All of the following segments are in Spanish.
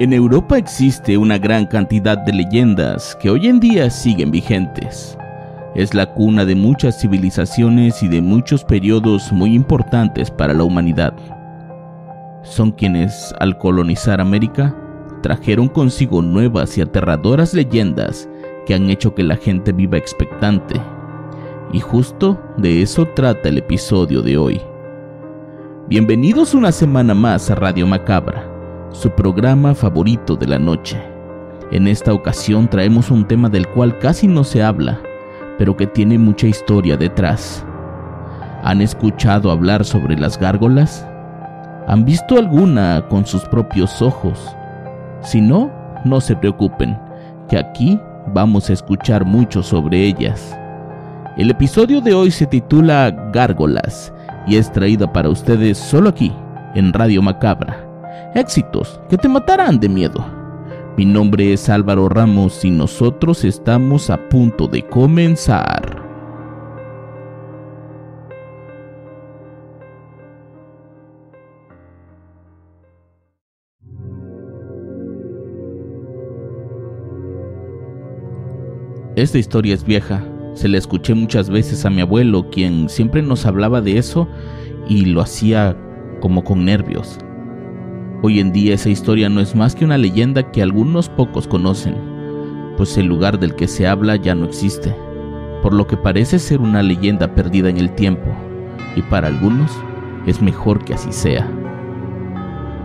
En Europa existe una gran cantidad de leyendas que hoy en día siguen vigentes. Es la cuna de muchas civilizaciones y de muchos periodos muy importantes para la humanidad. Son quienes, al colonizar América, trajeron consigo nuevas y aterradoras leyendas que han hecho que la gente viva expectante. Y justo de eso trata el episodio de hoy. Bienvenidos una semana más a Radio Macabra su programa favorito de la noche. En esta ocasión traemos un tema del cual casi no se habla, pero que tiene mucha historia detrás. ¿Han escuchado hablar sobre las gárgolas? ¿Han visto alguna con sus propios ojos? Si no, no se preocupen, que aquí vamos a escuchar mucho sobre ellas. El episodio de hoy se titula Gárgolas y es traída para ustedes solo aquí, en Radio Macabra éxitos que te matarán de miedo. Mi nombre es Álvaro Ramos y nosotros estamos a punto de comenzar. Esta historia es vieja, se la escuché muchas veces a mi abuelo, quien siempre nos hablaba de eso y lo hacía como con nervios. Hoy en día esa historia no es más que una leyenda que algunos pocos conocen, pues el lugar del que se habla ya no existe, por lo que parece ser una leyenda perdida en el tiempo, y para algunos es mejor que así sea.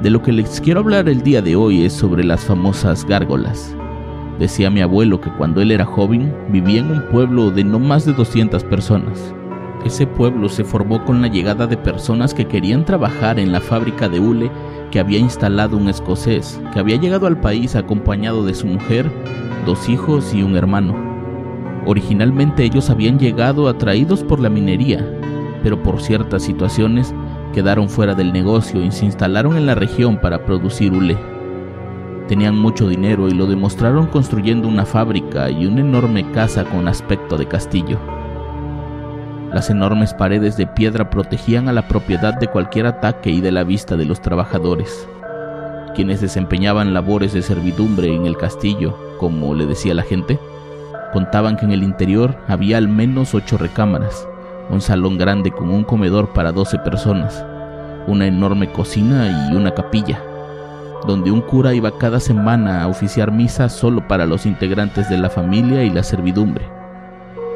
De lo que les quiero hablar el día de hoy es sobre las famosas gárgolas. Decía mi abuelo que cuando él era joven vivía en un pueblo de no más de 200 personas. Ese pueblo se formó con la llegada de personas que querían trabajar en la fábrica de hule que había instalado un escocés, que había llegado al país acompañado de su mujer, dos hijos y un hermano. Originalmente ellos habían llegado atraídos por la minería, pero por ciertas situaciones quedaron fuera del negocio y se instalaron en la región para producir hule. Tenían mucho dinero y lo demostraron construyendo una fábrica y una enorme casa con aspecto de castillo. Las enormes paredes de piedra protegían a la propiedad de cualquier ataque y de la vista de los trabajadores, quienes desempeñaban labores de servidumbre en el castillo, como le decía la gente. Contaban que en el interior había al menos ocho recámaras, un salón grande con un comedor para doce personas, una enorme cocina y una capilla, donde un cura iba cada semana a oficiar misa solo para los integrantes de la familia y la servidumbre.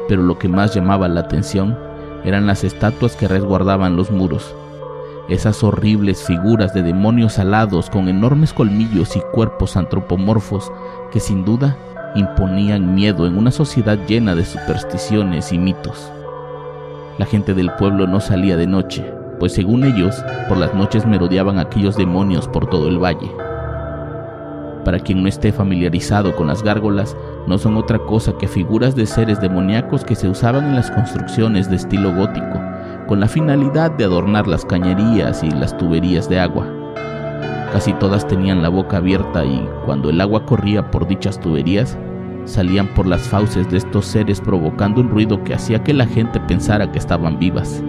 Pero lo que más llamaba la atención eran las estatuas que resguardaban los muros. Esas horribles figuras de demonios alados con enormes colmillos y cuerpos antropomorfos que sin duda imponían miedo en una sociedad llena de supersticiones y mitos. La gente del pueblo no salía de noche, pues según ellos, por las noches merodeaban aquellos demonios por todo el valle. Para quien no esté familiarizado con las gárgolas, no son otra cosa que figuras de seres demoníacos que se usaban en las construcciones de estilo gótico, con la finalidad de adornar las cañerías y las tuberías de agua. Casi todas tenían la boca abierta y cuando el agua corría por dichas tuberías, salían por las fauces de estos seres provocando un ruido que hacía que la gente pensara que estaban vivas.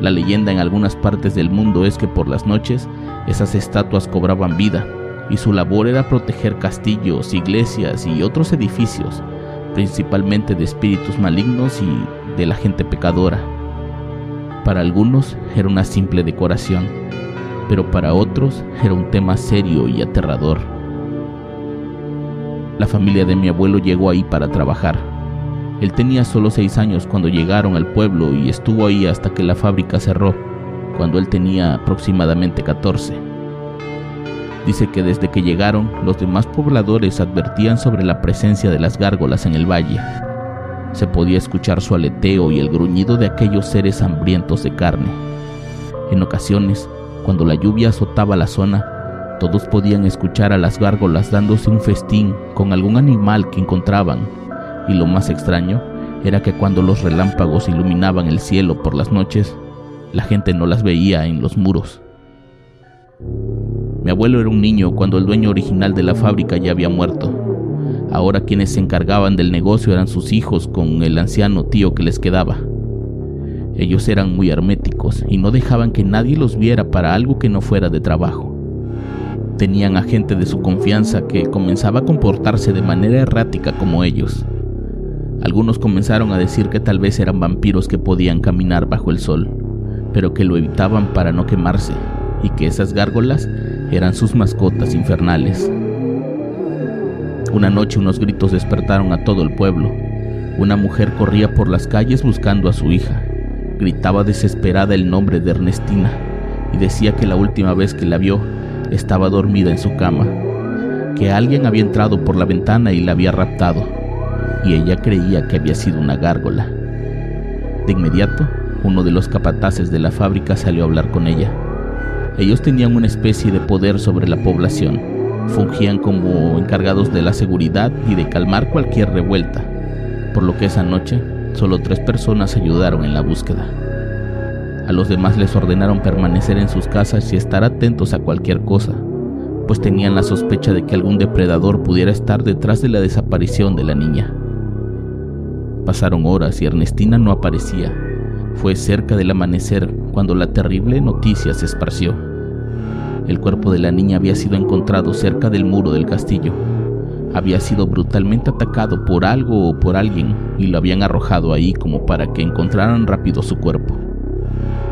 La leyenda en algunas partes del mundo es que por las noches esas estatuas cobraban vida y su labor era proteger castillos, iglesias y otros edificios, principalmente de espíritus malignos y de la gente pecadora. Para algunos era una simple decoración, pero para otros era un tema serio y aterrador. La familia de mi abuelo llegó ahí para trabajar. Él tenía solo seis años cuando llegaron al pueblo y estuvo ahí hasta que la fábrica cerró, cuando él tenía aproximadamente 14. Dice que desde que llegaron, los demás pobladores advertían sobre la presencia de las gárgolas en el valle, Se podía escuchar su aleteo y el gruñido de aquellos seres hambrientos de carne. En ocasiones, cuando la lluvia azotaba la zona, todos podían escuchar a las gárgolas dándose un festín con algún animal que encontraban, y lo más extraño era que cuando los relámpagos iluminaban el cielo por las noches, la gente no las veía en los muros. Mi abuelo era un niño cuando el dueño original de la fábrica ya había muerto. Ahora quienes se encargaban del negocio eran sus hijos con el anciano tío que les quedaba. Ellos eran muy herméticos y no dejaban que nadie los viera para algo que no fuera de trabajo. Tenían a gente de su confianza que comenzaba a comportarse de manera errática como ellos. Algunos comenzaron a decir que tal vez eran vampiros que podían caminar bajo el sol, pero que lo evitaban para no quemarse, y que esas gárgolas eran sus mascotas infernales. Una noche unos gritos despertaron a todo el pueblo. Una mujer corría por las calles buscando a su hija. Gritaba desesperada el nombre de Ernestina y decía que la última vez que la vio estaba dormida en su cama, que alguien había entrado por la ventana y la había raptado y ella creía que había sido una gárgola. De inmediato, uno de los capataces de la fábrica salió a hablar con ella. Ellos tenían una especie de poder sobre la población, fungían como encargados de la seguridad y de calmar cualquier revuelta, por lo que esa noche solo tres personas ayudaron en la búsqueda. A los demás les ordenaron permanecer en sus casas y estar atentos a cualquier cosa, pues tenían la sospecha de que algún depredador pudiera estar detrás de la desaparición de la niña. Pasaron horas y Ernestina no aparecía. Fue cerca del amanecer cuando la terrible noticia se esparció. El cuerpo de la niña había sido encontrado cerca del muro del castillo. Había sido brutalmente atacado por algo o por alguien y lo habían arrojado ahí como para que encontraran rápido su cuerpo.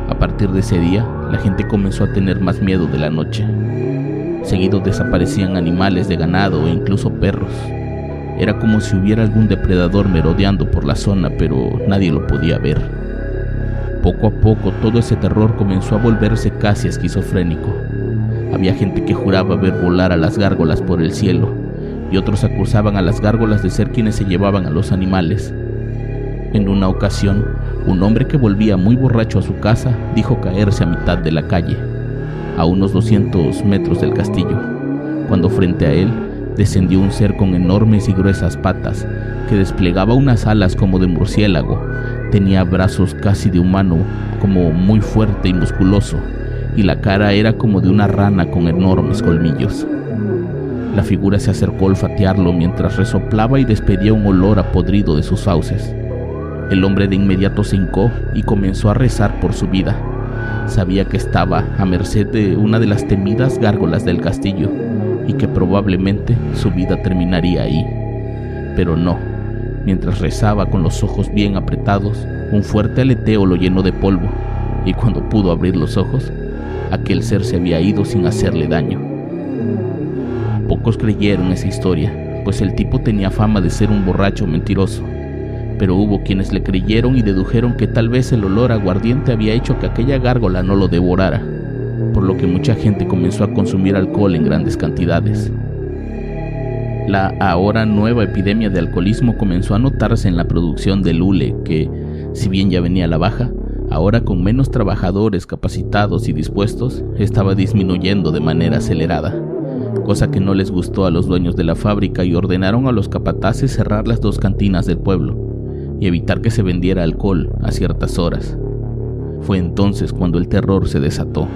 A partir de ese día, la gente comenzó a tener más miedo de la noche. Seguido desaparecían animales de ganado e incluso perros. Era como si hubiera algún depredador merodeando por la zona, pero nadie lo podía ver. Poco a poco todo ese terror comenzó a volverse casi esquizofrénico. Había gente que juraba ver volar a las gárgolas por el cielo, y otros acusaban a las gárgolas de ser quienes se llevaban a los animales. En una ocasión, un hombre que volvía muy borracho a su casa dijo caerse a mitad de la calle, a unos 200 metros del castillo, cuando frente a él descendió un ser con enormes y gruesas patas, que desplegaba unas alas como de murciélago, tenía brazos casi de humano, como muy fuerte y musculoso, y la cara era como de una rana con enormes colmillos. La figura se acercó a olfatearlo mientras resoplaba y despedía un olor a podrido de sus fauces. El hombre de inmediato se hincó y comenzó a rezar por su vida. Sabía que estaba a merced de una de las temidas gárgolas del castillo, y que probablemente su vida terminaría ahí. Pero no. Mientras rezaba con los ojos bien apretados, un fuerte aleteo lo llenó de polvo, y cuando pudo abrir los ojos, aquel ser se había ido sin hacerle daño. Pocos creyeron esa historia, pues el tipo tenía fama de ser un borracho mentiroso, pero hubo quienes le creyeron y dedujeron que tal vez el olor aguardiente había hecho que aquella gárgola no lo devorara por lo que mucha gente comenzó a consumir alcohol en grandes cantidades. La ahora nueva epidemia de alcoholismo comenzó a notarse en la producción del hule, que, si bien ya venía a la baja, ahora con menos trabajadores capacitados y dispuestos, estaba disminuyendo de manera acelerada, cosa que no les gustó a los dueños de la fábrica y ordenaron a los capataces cerrar las dos cantinas del pueblo y evitar que se vendiera alcohol a ciertas horas. Fue entonces cuando el terror se desató.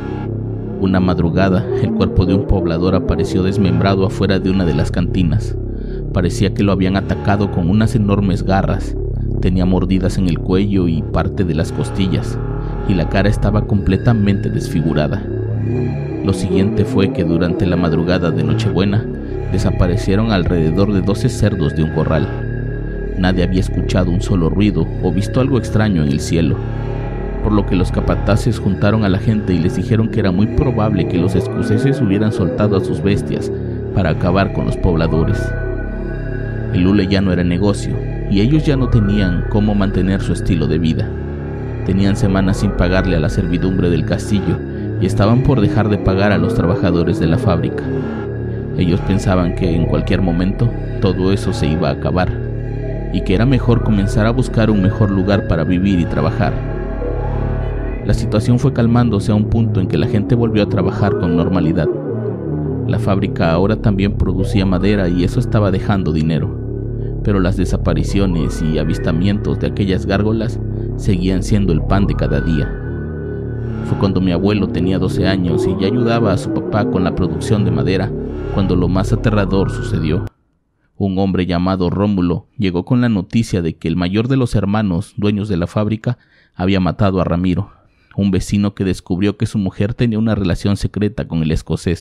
Una madrugada, el cuerpo de un poblador apareció desmembrado afuera de una de las cantinas. Parecía que lo habían atacado con unas enormes garras. Tenía mordidas en el cuello y parte de las costillas, y la cara estaba completamente desfigurada. Lo siguiente fue que durante la madrugada de Nochebuena desaparecieron alrededor de 12 cerdos de un corral. Nadie había escuchado un solo ruido o visto algo extraño en el cielo por lo que los capataces juntaron a la gente y les dijeron que era muy probable que los escoceses hubieran soltado a sus bestias para acabar con los pobladores. El hule ya no era negocio y ellos ya no tenían cómo mantener su estilo de vida. Tenían semanas sin pagarle a la servidumbre del castillo y estaban por dejar de pagar a los trabajadores de la fábrica. Ellos pensaban que en cualquier momento todo eso se iba a acabar y que era mejor comenzar a buscar un mejor lugar para vivir y trabajar. La situación fue calmándose a un punto en que la gente volvió a trabajar con normalidad. La fábrica ahora también producía madera y eso estaba dejando dinero, pero las desapariciones y avistamientos de aquellas gárgolas seguían siendo el pan de cada día. Fue cuando mi abuelo tenía 12 años y ya ayudaba a su papá con la producción de madera, cuando lo más aterrador sucedió. Un hombre llamado Rómulo llegó con la noticia de que el mayor de los hermanos, dueños de la fábrica, había matado a Ramiro, un vecino que descubrió que su mujer tenía una relación secreta con el escocés.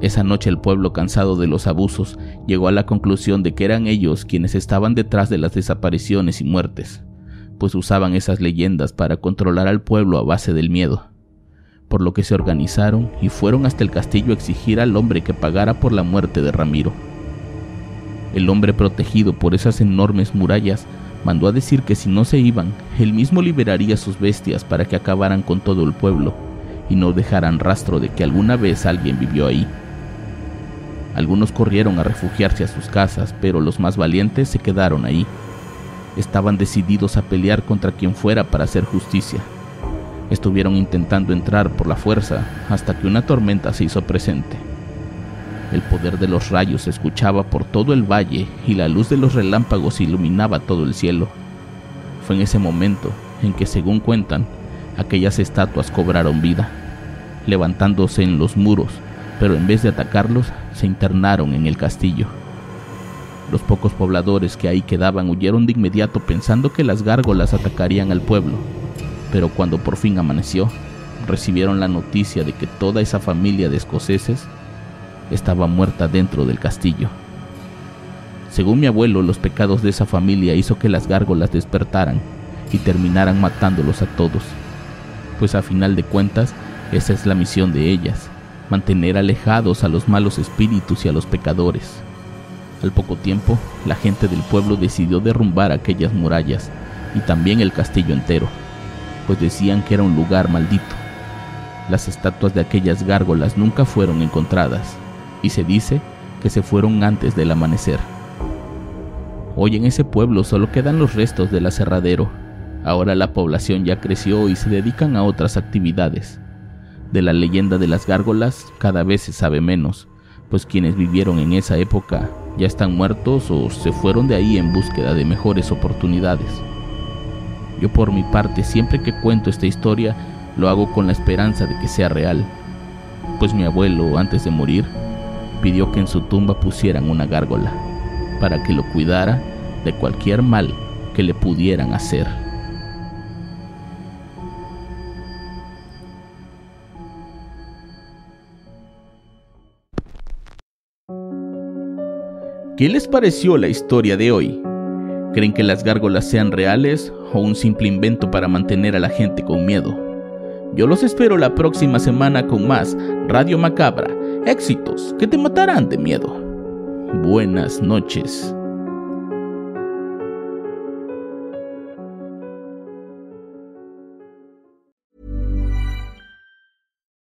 Esa noche el pueblo, cansado de los abusos, llegó a la conclusión de que eran ellos quienes estaban detrás de las desapariciones y muertes, pues usaban esas leyendas para controlar al pueblo a base del miedo, por lo que se organizaron y fueron hasta el castillo a exigir al hombre que pagara por la muerte de Ramiro. El hombre protegido por esas enormes murallas mandó a decir que si no se iban, él mismo liberaría sus bestias para que acabaran con todo el pueblo y no dejaran rastro de que alguna vez alguien vivió ahí. Algunos corrieron a refugiarse a sus casas, pero los más valientes se quedaron ahí. Estaban decididos a pelear contra quien fuera para hacer justicia. Estuvieron intentando entrar por la fuerza hasta que una tormenta se hizo presente. El poder de los rayos se escuchaba por todo el valle y la luz de los relámpagos iluminaba todo el cielo. Fue en ese momento en que, según cuentan, aquellas estatuas cobraron vida, levantándose en los muros, pero en vez de atacarlos, se internaron en el castillo. Los pocos pobladores que ahí quedaban huyeron de inmediato pensando que las gárgolas atacarían al pueblo, pero cuando por fin amaneció, recibieron la noticia de que toda esa familia de escoceses estaba muerta dentro del castillo. Según mi abuelo, los pecados de esa familia hizo que las gárgolas despertaran y terminaran matándolos a todos, pues a final de cuentas esa es la misión de ellas, mantener alejados a los malos espíritus y a los pecadores. Al poco tiempo, la gente del pueblo decidió derrumbar aquellas murallas y también el castillo entero, pues decían que era un lugar maldito. Las estatuas de aquellas gárgolas nunca fueron encontradas y se dice que se fueron antes del amanecer. Hoy en ese pueblo solo quedan los restos del aserradero. Ahora la población ya creció y se dedican a otras actividades. De la leyenda de las gárgolas cada vez se sabe menos, pues quienes vivieron en esa época ya están muertos o se fueron de ahí en búsqueda de mejores oportunidades. Yo por mi parte siempre que cuento esta historia lo hago con la esperanza de que sea real, pues mi abuelo antes de morir pidió que en su tumba pusieran una gárgola, para que lo cuidara de cualquier mal que le pudieran hacer. ¿Qué les pareció la historia de hoy? ¿Creen que las gárgolas sean reales o un simple invento para mantener a la gente con miedo? Yo los espero la próxima semana con más Radio Macabra, éxitos que te matarán de miedo. Buenas noches.